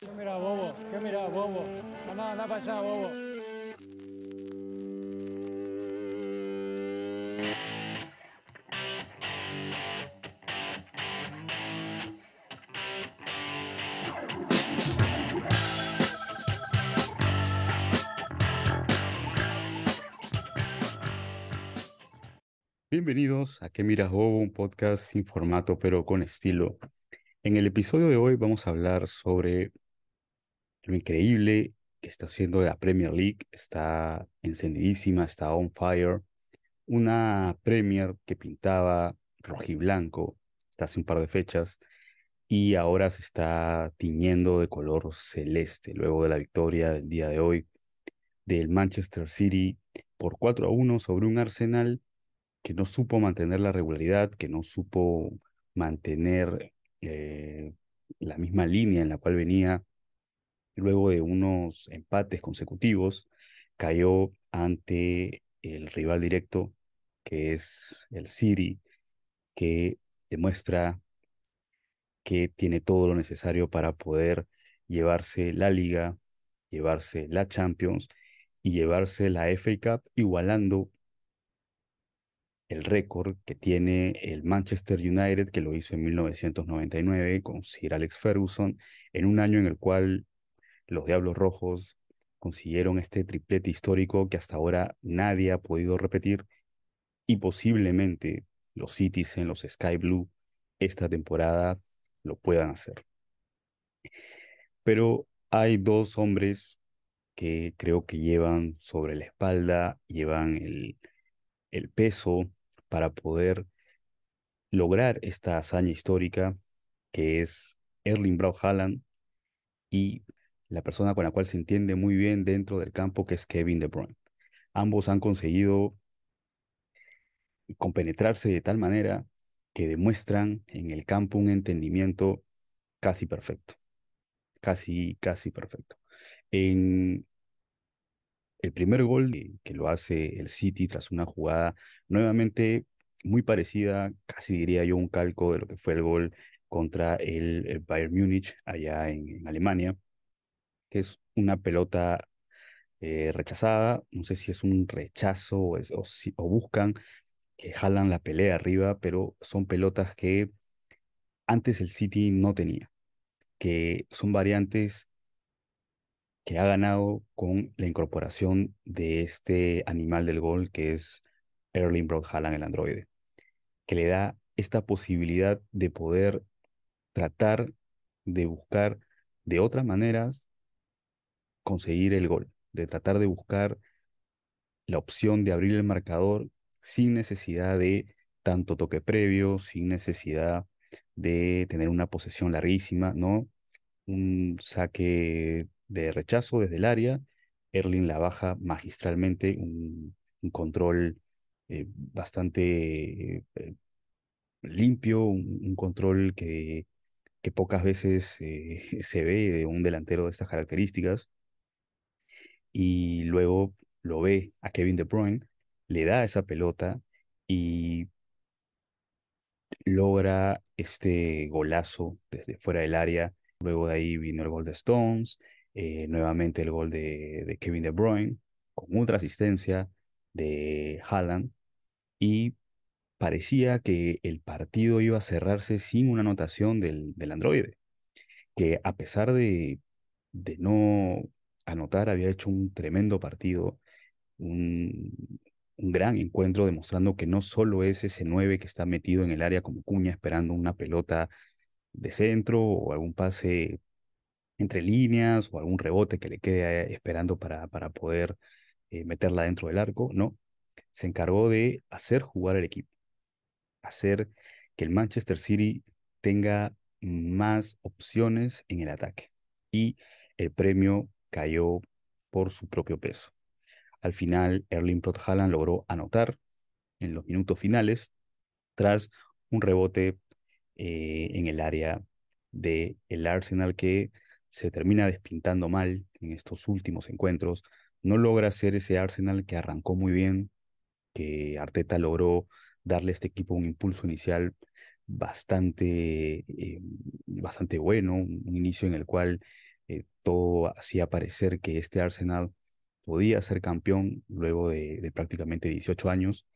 ¿Qué mira, bobo? ¿Qué mira, bobo? Anda, anda para allá, bobo. Bienvenidos a ¿Qué miras Bobo? Un podcast sin formato pero con estilo. En el episodio de hoy vamos a hablar sobre lo increíble que está haciendo la Premier League. Está encendidísima, está on fire. Una Premier que pintaba rojiblanco hasta hace un par de fechas y ahora se está tiñendo de color celeste luego de la victoria del día de hoy del Manchester City por 4 a 1 sobre un Arsenal que no supo mantener la regularidad, que no supo mantener eh, la misma línea en la cual venía luego de unos empates consecutivos, cayó ante el rival directo, que es el City, que demuestra que tiene todo lo necesario para poder llevarse la liga, llevarse la Champions y llevarse la FA Cup, igualando el récord que tiene el Manchester United, que lo hizo en 1999 con Sir Alex Ferguson, en un año en el cual los Diablos Rojos consiguieron este triplete histórico que hasta ahora nadie ha podido repetir y posiblemente los Cities en los Sky Blue esta temporada lo puedan hacer. Pero hay dos hombres que creo que llevan sobre la espalda, llevan el, el peso para poder lograr esta hazaña histórica que es Erling Braut Haaland y la persona con la cual se entiende muy bien dentro del campo que es Kevin De Bruyne. Ambos han conseguido compenetrarse de tal manera que demuestran en el campo un entendimiento casi perfecto. Casi, casi perfecto. En el primer gol que lo hace el City tras una jugada nuevamente muy parecida, casi diría yo un calco de lo que fue el gol contra el, Bayern Múnich allá en, Alemania, que es una pelota eh, rechazada, no sé si es un rechazo o, buscan que jalan la pelea arriba, pero son pelotas que antes el City no tenía, que son variantes que ha ganado con la incorporación de este animal del gol que es Erling Broad Haaland, el androide, que le da esta posibilidad de poder tratar de buscar de otras maneras conseguir el gol, de tratar de buscar la opción de abrir el marcador sin necesidad de tanto toque previo, sin necesidad de tener una posesión larguísima, ¿no? Un saque de rechazo desde el área. Erling la baja magistralmente, un, control eh, bastante eh, limpio, un, control que, que pocas veces eh, se ve de un delantero de estas características. Y luego lo ve a Kevin De Bruyne, le da esa pelota y logra este golazo desde fuera del área. Luego de ahí vino el gol de Stones, eh, nuevamente el gol de, Kevin De Bruyne, con otra asistencia de Haaland, y parecía que el partido iba a cerrarse sin una anotación del, del androide, que a pesar de, de no anotar, había hecho un tremendo partido, un, un gran encuentro, demostrando que no solo es ese 9 que está metido en el área como cuña esperando una pelota de centro o algún pase entre líneas o algún rebote que le quede esperando para, para poder eh, meterla dentro del arco, no. Se encargó de hacer jugar al equipo, hacer que el Manchester City tenga más opciones en el ataque. Y el premio cayó por su propio peso. Al final, Erling Haaland logró anotar en los minutos finales tras un rebote eh, en el área del el Arsenal que se termina despintando mal en estos últimos encuentros, no logra ser ese Arsenal que arrancó muy bien, que Arteta logró darle a este equipo un impulso inicial bastante, eh, bastante bueno, un, inicio en el cual eh, todo hacía parecer que este Arsenal podía ser campeón luego de, prácticamente 18 años,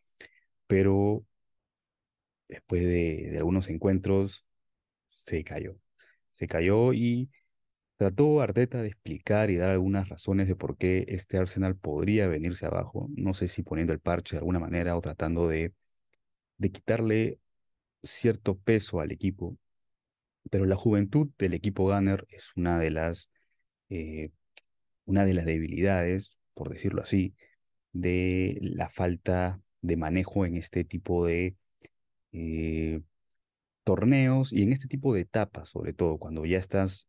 pero después de, de algunos encuentros se cayó. Se cayó y trató Arteta de explicar y dar algunas razones de por qué este Arsenal podría venirse abajo. No sé si poniendo el parche de alguna manera o tratando de, de quitarle cierto peso al equipo. Pero la juventud del equipo Gunner es una de las, eh, una de las debilidades, por decirlo así, de la falta de manejo en este tipo de eh, torneos y en este tipo de etapas, sobre todo cuando ya estás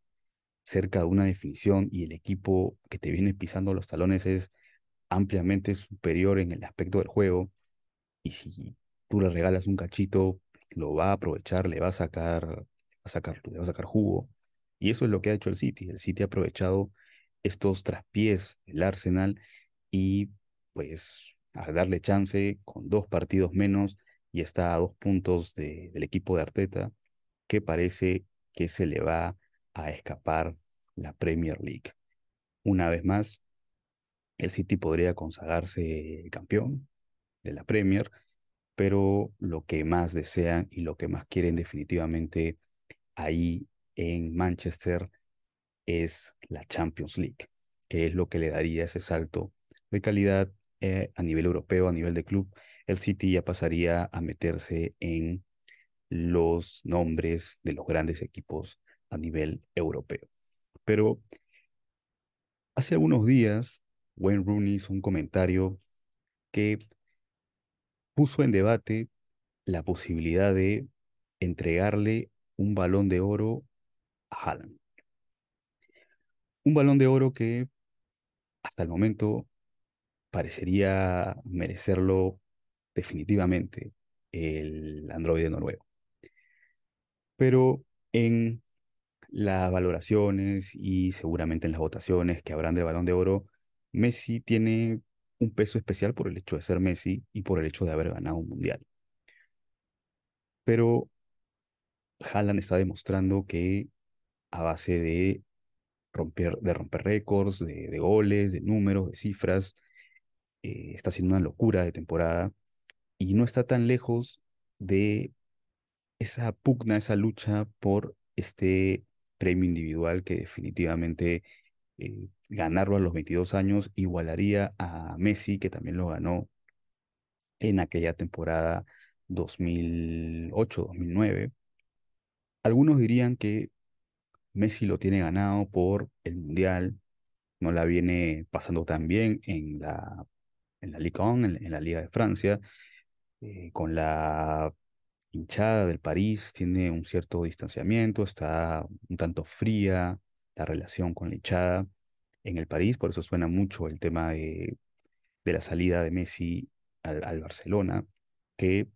cerca de una definición y el equipo que te viene pisando los talones es ampliamente superior en el aspecto del juego y si tú le regalas un cachito, lo va a aprovechar, le va a sacar, a sacar, a sacar jugo. Y eso es lo que ha hecho el City. El City ha aprovechado estos traspiés del Arsenal y pues a darle chance con dos partidos menos y está a dos puntos de, del equipo de Arteta, que parece que se le va a escapar la Premier League. Una vez más, el City podría consagrarse campeón de la Premier, pero lo que más desean y lo que más quieren definitivamente ahí en Manchester es la Champions League, que es lo que le daría ese salto de calidad eh, a nivel europeo, a nivel de club. El City ya pasaría a meterse en los nombres de los grandes equipos a nivel europeo. Pero hace algunos días, Wayne Rooney hizo un comentario que puso en debate la posibilidad de entregarle un balón de oro a Haaland. Un balón de oro que hasta el momento parecería merecerlo definitivamente el androide noruego. Pero en las valoraciones y seguramente en las votaciones que habrán del Balón de Oro, Messi tiene un peso especial por el hecho de ser Messi y por el hecho de haber ganado un mundial. Pero Haaland está demostrando que a base de romper, de romper récords, de, goles, de números, de cifras, eh, está haciendo una locura de temporada y no está tan lejos de esa pugna, esa lucha por este premio individual que definitivamente eh, ganarlo a los 22 años igualaría a Messi, que también lo ganó en aquella temporada 2008-2009. Algunos dirían que Messi lo tiene ganado por el Mundial, no la viene pasando tan bien en la, en la Ligue 1, en, la Liga de Francia, eh, con la hinchada del París tiene un cierto distanciamiento, está un tanto fría la relación con la hinchada en el París, por eso suena mucho el tema de, la salida de Messi al, Barcelona, que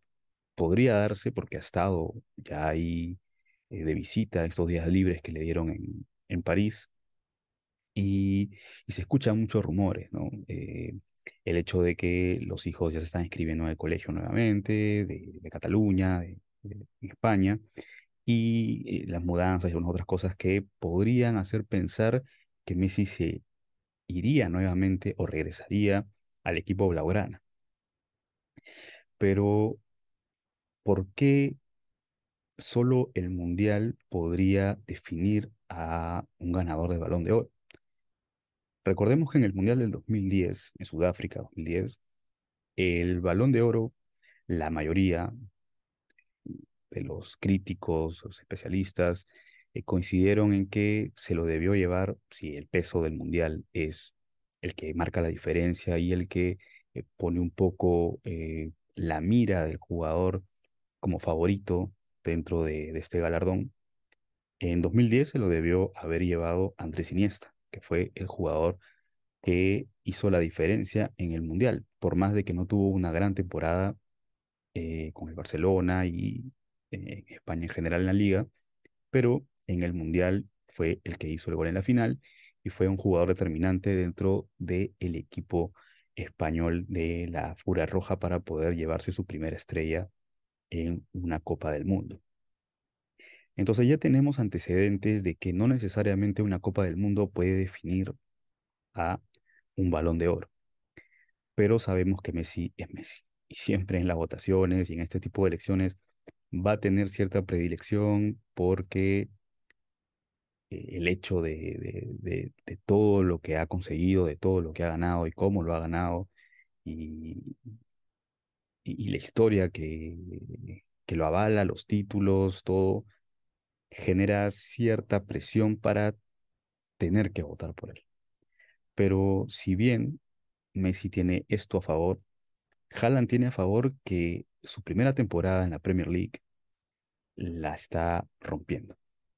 podría darse porque ha estado ya ahí eh, de visita estos días libres que le dieron en, en París y, se escuchan muchos rumores, ¿no? Eh, el hecho de que los hijos ya se están inscribiendo en el colegio nuevamente, de, Cataluña, de, España, y eh, las mudanzas y algunas otras cosas que podrían hacer pensar que Messi se iría nuevamente o regresaría al equipo blaugrana. Pero, ¿por qué solo el Mundial podría definir a un ganador de balón de oro? Recordemos que en el Mundial del 2010, en Sudáfrica 2010, el balón de oro, la mayoría de los críticos, los especialistas, eh, coincidieron en que se lo debió llevar, si el peso del Mundial es el que marca la diferencia y el que eh, pone un poco eh, la mira del jugador como favorito dentro de, de este galardón. En 2010 se lo debió haber llevado Andrés Iniesta que fue el jugador que hizo la diferencia en el Mundial, por más de que no tuvo una gran temporada eh, con el Barcelona y eh, España en general en la liga, pero en el Mundial fue el que hizo el gol en la final y fue un jugador determinante dentro del equipo español de la Furia Roja para poder llevarse su primera estrella en una Copa del Mundo. Entonces ya tenemos antecedentes de que no necesariamente una Copa del Mundo puede definir a un balón de oro, pero sabemos que Messi es Messi. Y siempre en las votaciones y en este tipo de elecciones va a tener cierta predilección porque eh, el hecho de, de, de, de todo lo que ha conseguido, de todo lo que ha ganado y cómo lo ha ganado, y, y, la historia que, que lo avala, los títulos, todo, genera cierta presión para tener que votar por él. Pero si bien Messi tiene esto a favor, Haaland tiene a favor que su primera temporada en la Premier League la está rompiendo,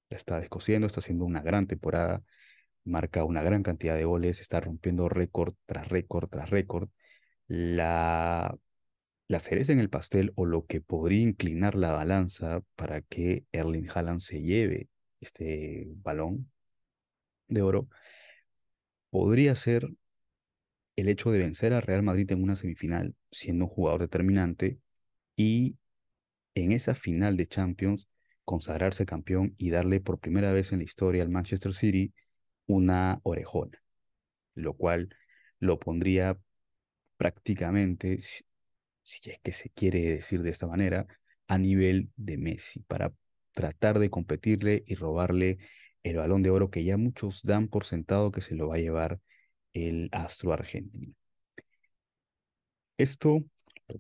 la está descosiendo, está haciendo una gran temporada, marca una gran cantidad de goles, está rompiendo récord tras récord tras récord. La, la cereza en el pastel o lo que podría inclinar la balanza para que Erling Haaland se lleve este balón de oro podría ser el hecho de vencer al Real Madrid en una semifinal, siendo un jugador determinante, y en esa final de Champions consagrarse campeón y darle por primera vez en la historia al Manchester City una orejona, lo cual lo pondría prácticamente, si, es que se quiere decir de esta manera, a nivel de Messi, para tratar de competirle y robarle el balón de oro que ya muchos dan por sentado que se lo va a llevar el astro argentino. Esto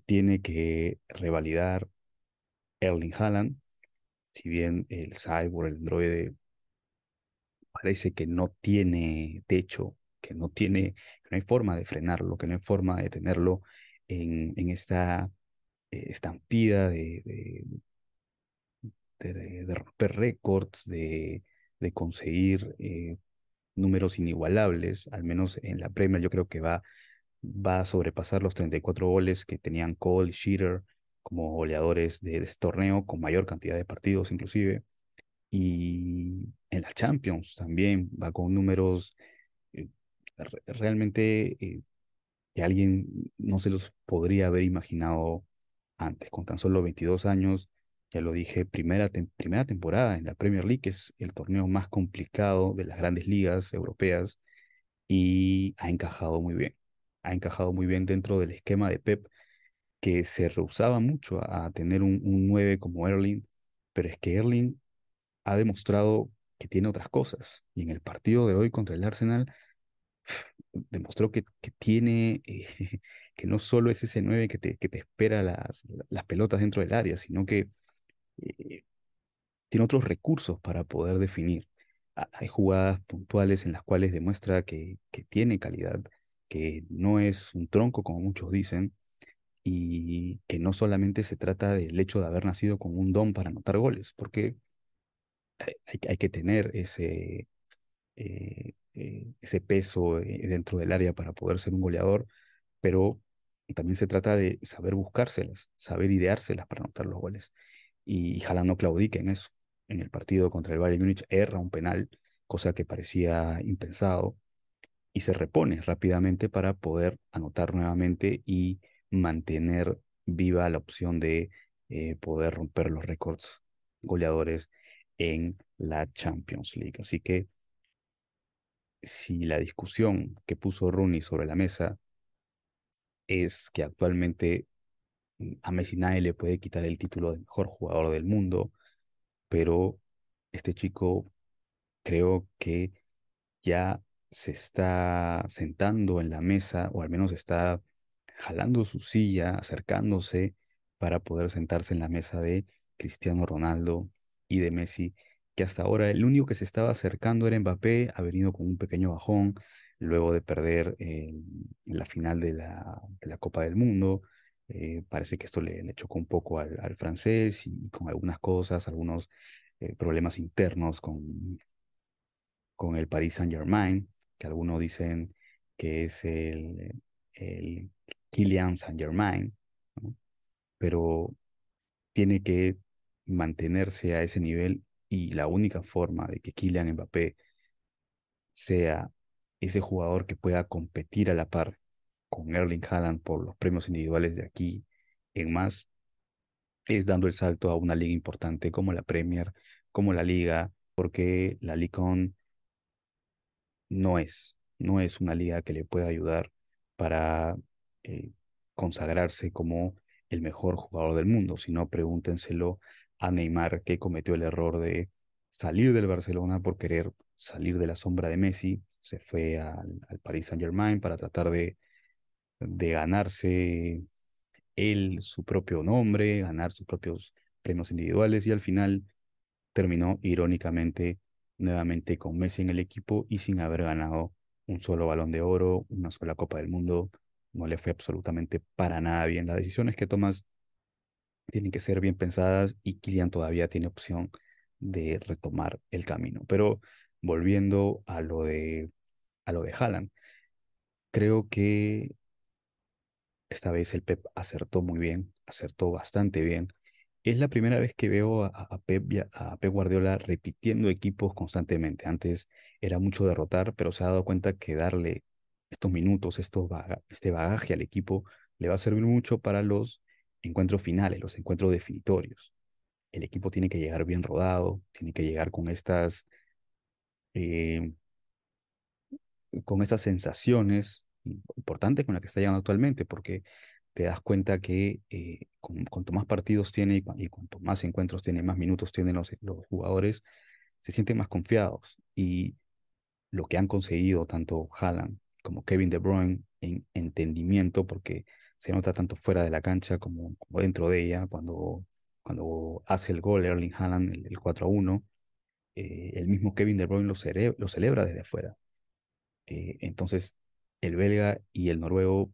tiene que revalidar Erling Haaland, si bien el cyborg, el androide, parece que no tiene techo, que no tiene, que no hay forma de frenarlo, que no hay forma de tenerlo en, en esta eh, estampida de, de, romper récords, de, de conseguir eh, números inigualables, al menos en la Premier yo creo que va, va a sobrepasar los 34 goles que tenían Cole y Shearer como goleadores de, de este torneo, con mayor cantidad de partidos inclusive. Y en la Champions también va con números eh, re- realmente que alguien no se los podría haber imaginado antes, con tan solo 22 años, ya lo dije, primera, primera temporada en la Premier League, que es el torneo más complicado de las grandes ligas europeas, y ha encajado muy bien. Ha encajado muy bien dentro del esquema de Pep, que se rehusaba mucho a, a tener un, un 9 como Erling, pero es que Erling ha demostrado que tiene otras cosas, y en el partido de hoy contra el Arsenal demostró que, tiene, eh, que no solo es ese 9 que te, que te espera las, las pelotas dentro del área, sino que eh, tiene otros recursos para poder definir. Ha- Hay jugadas puntuales en las cuales demuestra que, que tiene calidad, que no es un tronco como muchos dicen, y que no solamente se trata del hecho de haber nacido con un don para anotar goles, porque hay, hay hay que tener ese, eh, eh, ese peso eh, dentro del área para poder ser un goleador, pero también se trata de saber buscárselas, saber ideárselas para anotar los goles. Y Haaland no claudica en eso. En el partido contra el Bayern Múnich erra un penal, cosa que parecía impensado, y se repone rápidamente para poder anotar nuevamente y mantener viva la opción de eh, poder romper los récords goleadores en la Champions League. Así que si la discusión que puso Rooney sobre la mesa es que actualmente mm, a Messi nadie le puede quitar el título de mejor jugador del mundo, pero este chico creo que ya se está sentando en la mesa, o al menos está jalando su silla, acercándose para poder sentarse en la mesa de Cristiano Ronaldo y de Messi, que hasta ahora el único que se estaba acercando era Mbappé, ha venido con un pequeño bajón luego de perder eh, la final de la, Copa del Mundo. Eh, parece que esto le, chocó un poco al, francés y con algunas cosas, algunos eh, problemas internos con, con el Paris Saint-Germain, que algunos dicen que es el, el Kylian Saint-Germain. Pero tiene que mantenerse a ese nivel y la única forma de que Kylian Mbappé sea ese jugador que pueda competir a la par con Erling Haaland por los premios individuales de aquí en más es dando el salto a una liga importante como la Premier, como la liga, porque la Liga no es, no es una liga que le pueda ayudar para eh, consagrarse como el mejor jugador del mundo, sino pregúntenselo a Neymar que cometió el error de salir del Barcelona por querer salir de la sombra de Messi, se fue al, al Paris Saint Germain para tratar de, de ganarse él su propio nombre, ganar sus propios premios individuales y al final terminó irónicamente nuevamente con Messi en el equipo y sin haber ganado un solo balón de oro, una sola Copa del Mundo. No le fue absolutamente para nada bien. Las decisiones que tomas tienen que ser bien pensadas y Kylian todavía tiene opción de retomar el camino. Pero volviendo a lo de, a lo de Haaland, creo que esta vez el Pep acertó muy bien, acertó bastante bien. Es la primera vez que veo a, Pep, a Pep Guardiola repitiendo equipos constantemente. Antes era mucho derrotar, pero se ha dado cuenta que darle estos minutos, este bagaje al equipo, le va a servir mucho para los encuentros finales, los encuentros definitorios. El equipo tiene que llegar bien rodado, tiene que llegar con estas, eh, con estas sensaciones importantes con las que está llegando actualmente, porque te das cuenta que eh, cuanto más partidos tiene y, cuanto más encuentros tiene, más minutos tienen los, los jugadores, se sienten más confiados. Y lo que han conseguido tanto Haaland como Kevin De Bruyne en entendimiento, porque se nota tanto fuera de la cancha como, dentro de ella, cuando, cuando hace el gol Erling Haaland, el, el 4 a 1, eh, el mismo Kevin De Bruyne lo, lo celebra desde afuera. Eh, entonces, el belga y el noruego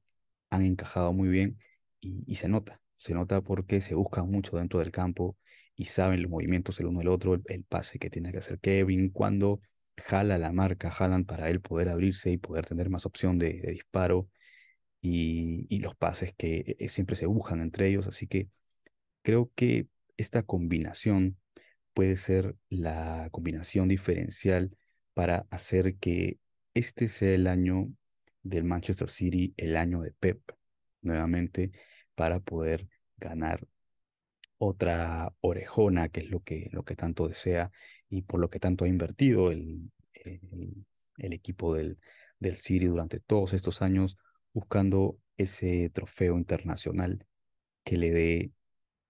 han encajado muy bien y, se nota, se nota porque se buscan mucho dentro del campo y saben los movimientos el uno del otro, el, pase que tiene que hacer Kevin, cuando jala la marca jalan para él poder abrirse y poder tener más opción de, disparo y, los pases que eh, siempre se buscan entre ellos, así que creo que esta combinación puede ser la combinación diferencial para hacer que este sea el año del Manchester City el año de Pep, nuevamente, para poder ganar otra orejona, que es lo que, lo que tanto desea y por lo que tanto ha invertido el, el, equipo del, del City durante todos estos años, buscando ese trofeo internacional que le dé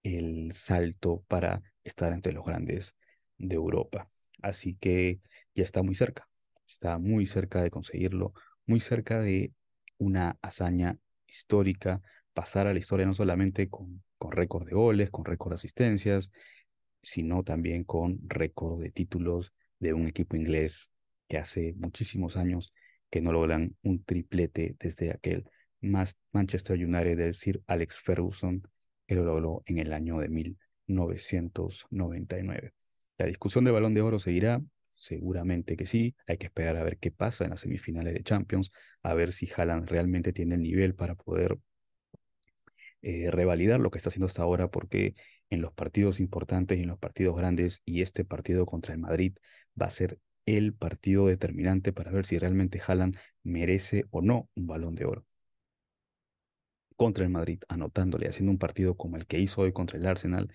el salto para estar entre los grandes de Europa. Así que ya está muy cerca, está muy cerca de conseguirlo muy cerca de una hazaña histórica, pasar a la historia no solamente con, con récord de goles, con récord de asistencias, sino también con récord de títulos de un equipo inglés que hace muchísimos años que no logran un triplete desde aquel más Manchester United del Sir Alex Ferguson, que lo logró en el año de 1999. La discusión de balón de oro seguirá, Seguramente que sí. Hay que esperar a ver qué pasa en las semifinales de Champions, a ver si Haaland realmente tiene el nivel para poder eh, revalidar lo que está haciendo hasta ahora, porque en los partidos importantes y en los partidos grandes, y este partido contra el Madrid va a ser el partido determinante para ver si realmente Haaland merece o no un balón de oro. Contra el Madrid, anotándole, haciendo un partido como el que hizo hoy contra el Arsenal,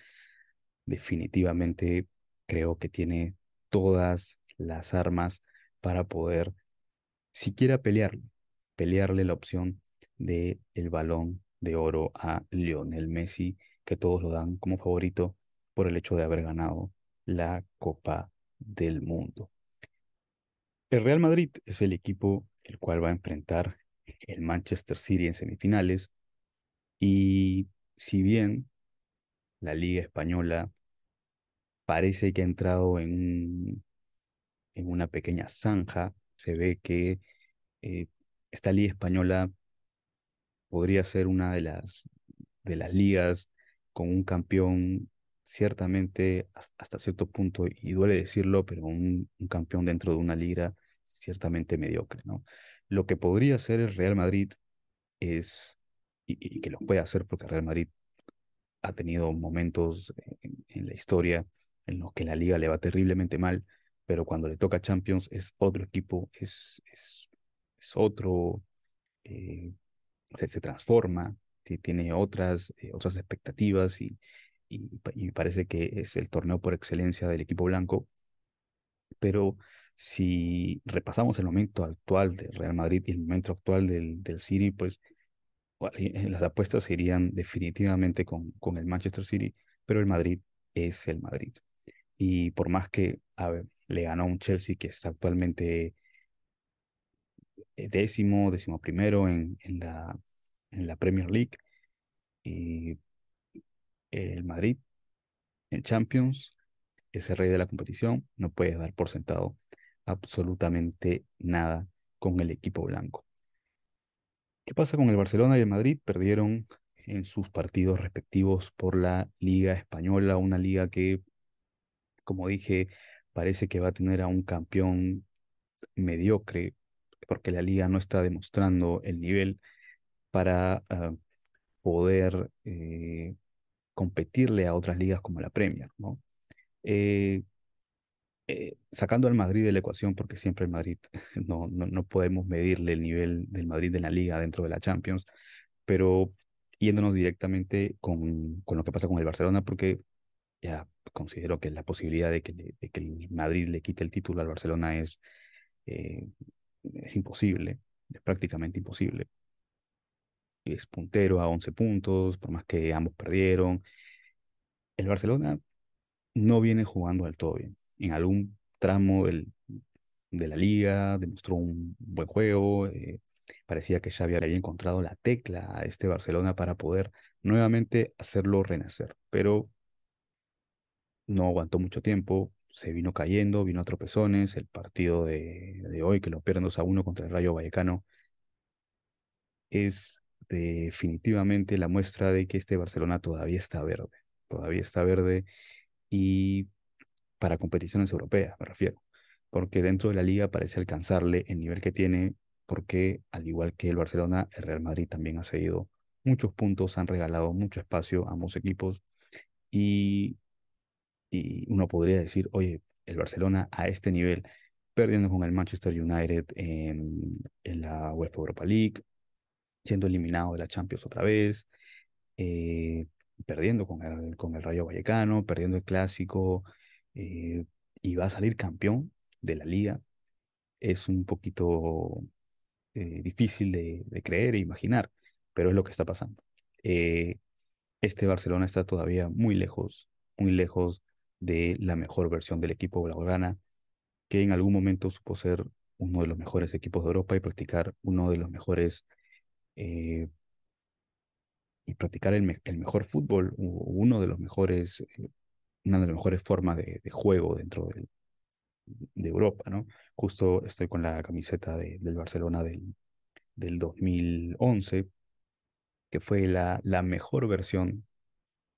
definitivamente creo que tiene todas las armas para poder siquiera pelearle, pelearle la opción de el balón de oro a Lionel Messi, que todos lo dan como favorito por el hecho de haber ganado la Copa del Mundo. El Real Madrid es el equipo el cual va a enfrentar el Manchester City en semifinales y si bien la Liga Española parece que ha entrado en, en una pequeña zanja. Se ve que eh, esta liga española podría ser una de las, de las ligas con un campeón ciertamente hasta cierto punto, y duele decirlo, pero un, campeón dentro de una liga ciertamente mediocre. ¿no? Lo que podría hacer el Real Madrid es, y, y que lo puede hacer porque Real Madrid ha tenido momentos en la historia en los que la liga le va terriblemente mal, pero cuando le toca Champions es otro equipo, es, es, otro, eh, se, transforma, tiene otras, eh, otras expectativas y, y parece que es el torneo por excelencia del equipo blanco, pero si repasamos el momento actual del Real Madrid y el momento actual del, del City, pues las apuestas irían definitivamente con, con el Manchester City, pero el Madrid es el Madrid. Y por más que le ganó un Chelsea que está actualmente eh, décimo, décimo primero en, en, la, en la Premier League, y el Madrid en Champions es el rey de la competición, no puede dar por sentado absolutamente nada con el equipo blanco. ¿Qué pasa con el Barcelona y el Madrid? Perdieron en sus partidos respectivos por la Liga Española, una liga que, como dije, parece que va a tener a un campeón mediocre, porque la liga no está demostrando el nivel para ah, poder eh, competirle a otras ligas como la Premier, ¿no? Eh, eh, sacando al Madrid de la ecuación, porque siempre el Madrid no, no, no, podemos medirle el nivel del Madrid en la liga dentro de la Champions, pero yéndonos directamente con, con lo que pasa con el Barcelona, porque ya considero que la posibilidad de que, de que el Madrid le quite el título al Barcelona es, eh, es imposible, es prácticamente imposible. Es puntero a 11 puntos, por más que ambos perdieron. El Barcelona no viene jugando al todo bien. En algún tramo del, de la liga demostró un buen juego. Eh, parecía que Xavi había encontrado la tecla a este Barcelona para poder nuevamente hacerlo renacer. Pero no aguantó mucho tiempo, se vino cayendo, vino a tropezones. El partido de, de hoy, que lo pierden 2 a 1 contra el Rayo Vallecano, es definitivamente la muestra de que este Barcelona todavía está verde. Todavía está verde y para competiciones europeas, me refiero, porque dentro de la liga parece alcanzarle el nivel que tiene, porque al igual que el Barcelona, el Real Madrid también ha seguido muchos puntos, han regalado mucho espacio a ambos equipos y, y uno podría decir, oye, el Barcelona a este nivel, perdiendo con el Manchester United en, en la UEFA Europa League, siendo eliminado de la Champions otra vez, eh, perdiendo con el, con el Rayo Vallecano, perdiendo el clásico, eh, y va a salir campeón de la liga, es un poquito eh, difícil de, creer e imaginar, pero es lo que está pasando. Eh, este Barcelona está todavía muy lejos, muy lejos de la mejor versión del equipo blaugrana, que en algún momento supo ser uno de los mejores equipos de Europa y practicar uno de los mejores y practicar el, mejor fútbol, uno de los mejores, una de las mejores formas de, juego dentro de Europa, ¿no? Justo estoy con la camiseta del Barcelona del, del 2011, que fue la, la mejor versión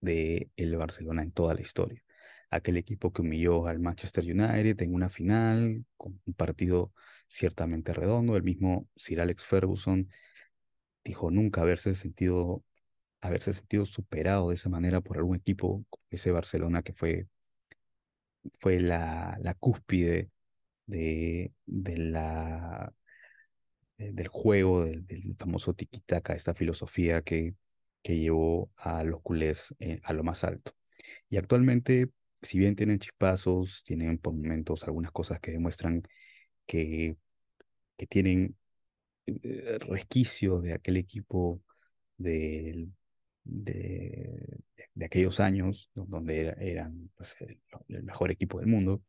de el Barcelona en toda la historia. Aquel equipo que humilló al Manchester United en una final, con un partido ciertamente redondo. El mismo Sir Alex Ferguson dijo nunca haberse sentido haberse sentido superado de esa manera por algún equipo, ese Barcelona que fue, fue la, la cúspide de, de la, del juego, del, famoso tiki-taka, esta filosofía que, que llevó a los culés eh, a lo más alto. Y actualmente, si bien tienen chispazos, tienen por momentos algunas cosas que demuestran que, que tienen eh, resquicio de aquel equipo del de, de, aquellos años, donde eran pues, el, mejor equipo del mundo,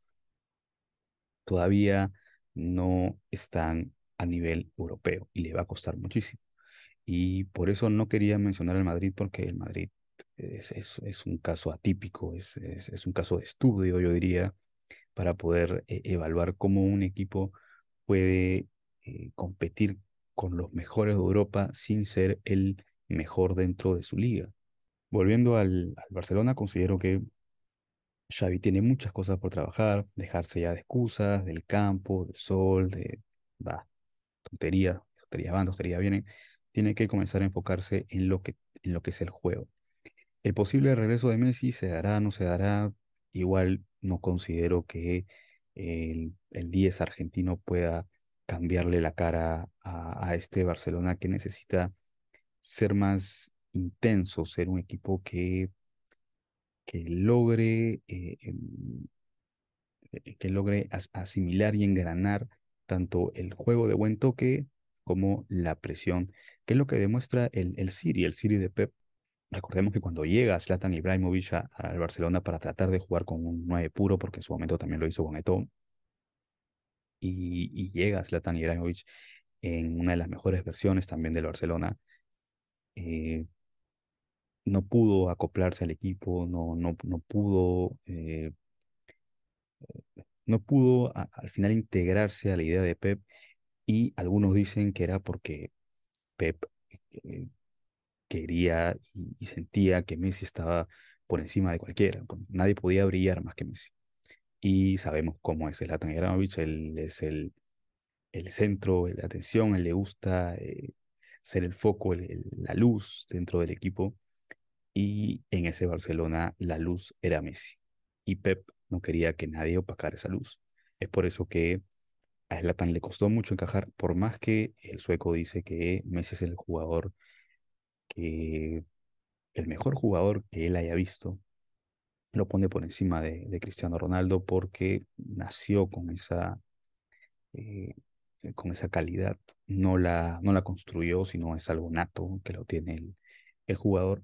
todavía no están a nivel europeo y le va a costar muchísimo. Y por eso no quería mencionar al Madrid, porque el Madrid es, es, es un caso atípico, es, es, un caso de estudio, yo diría, para poder eh, evaluar cómo un equipo puede eh, competir con los mejores de Europa sin ser el mejor dentro de su liga. Volviendo al, Barcelona, considero que Xavi tiene muchas cosas por trabajar, dejarse ya de excusas, del campo, del sol, de va, tonterías, tonterías van, tonterías vienen. Tiene que comenzar a enfocarse en lo que, en lo que es el juego. El posible regreso de Messi se dará, no se dará. Igual no considero que el, el 10 argentino pueda cambiarle la cara a, a este Barcelona que necesita ser más intenso, ser un equipo que que logre, eh, em, eh, que logre as- asimilar y engranar tanto el juego de buen toque como la presión, que es lo que demuestra el, el City, el City de Pep. Recordemos que cuando llega Zlatan Ibrahimovic al Barcelona para tratar de jugar con un 9 puro, porque en su momento también lo hizo con Eto'o, y, y llega Zlatan Ibrahimovic en una de las mejores versiones también del Barcelona, eh, no pudo acoplarse al equipo, no, no, no pudo, eh, no pudo al final integrarse a la idea de Pep y algunos dicen que era porque Pep eh, quería y, sentía que Messi estaba por encima de cualquiera, nadie podía brillar más que Messi. Y sabemos cómo es Zlatan Ibrahimovic, él es el, el centro, la atención, él le gusta ser el foco, la luz dentro del equipo y en ese Barcelona la luz era Messi. Y Pep no quería que nadie opacara esa luz. Es por eso que a Zlatan le costó mucho encajar, por más que el sueco dice que Messi es el jugador que, el mejor jugador que él haya visto, lo pone por encima de, de Cristiano Ronaldo porque nació con esa, eh, con esa calidad, no la, no la construyó, sino es algo nato que lo tiene el, el jugador.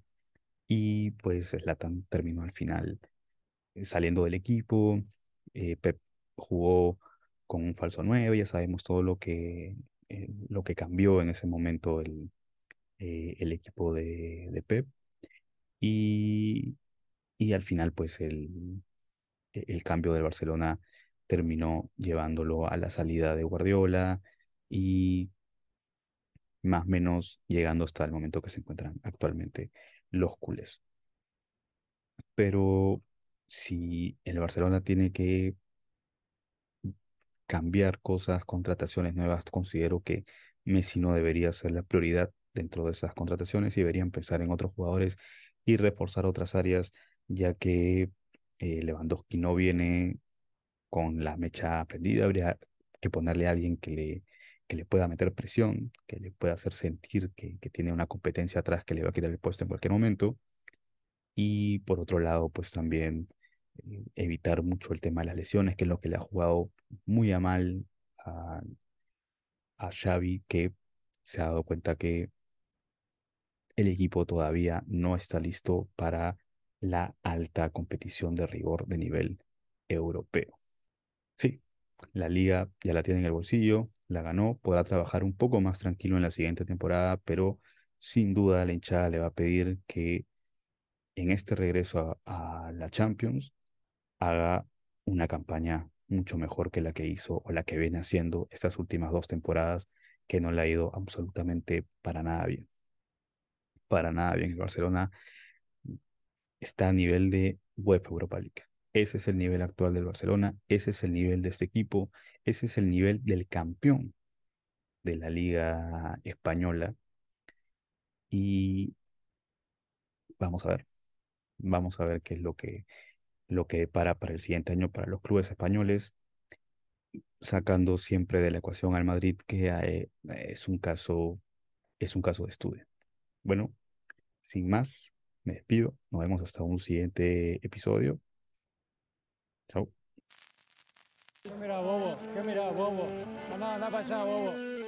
Y pues Zlatan terminó al final eh, saliendo del equipo. eh, Pep jugó con un falso 9, ya sabemos todo lo que, eh, lo que cambió en ese momento el, eh, el equipo de, de Pep. Y, y al final, pues el, e- el cambio del Barcelona terminó llevándolo a la salida de Guardiola y más o menos llegando hasta el momento que se encuentran actualmente los culés. Pero si el Barcelona tiene que cambiar cosas, contrataciones nuevas, considero que Messi no debería ser la prioridad dentro de esas contrataciones y deberían pensar en otros jugadores y reforzar otras áreas, ya que eh, Lewandowski no viene con la mecha prendida, habría que ponerle a alguien que le, que le pueda meter presión, que le pueda hacer sentir que, que tiene una competencia atrás que le va a quitar el puesto en cualquier momento. Y por otro lado, pues también eh, evitar mucho el tema de las lesiones, que es lo que le ha jugado muy a mal a, a Xavi, que se ha dado cuenta que el equipo todavía no está listo para la alta competición de rigor de nivel europeo. Sí, la liga ya la tiene en el bolsillo, la ganó, podrá trabajar un poco más tranquilo en la siguiente temporada, pero sin duda la hinchada le va a pedir que en este regreso a, la Champions haga una campaña mucho mejor que la que hizo o la que viene haciendo estas últimas dos temporadas, que no le ha ido absolutamente para nada bien. Para nada bien. El Barcelona está a nivel de UEFA Europa League. Ese es el nivel actual del Barcelona, ese es el nivel de este equipo, ese es el nivel del campeón de la Liga Española. Y vamos a ver, vamos a ver qué es lo que, lo que depara para el siguiente año para los clubes españoles, sacando siempre de la ecuación al Madrid, que eh, es un caso, es un caso de estudio. Bueno, sin más, me despido. Nos vemos hasta un siguiente episodio. Chao. ¿Qué mira, bobo? ¿Qué mira, bobo? Anda, anda para allá, bobo.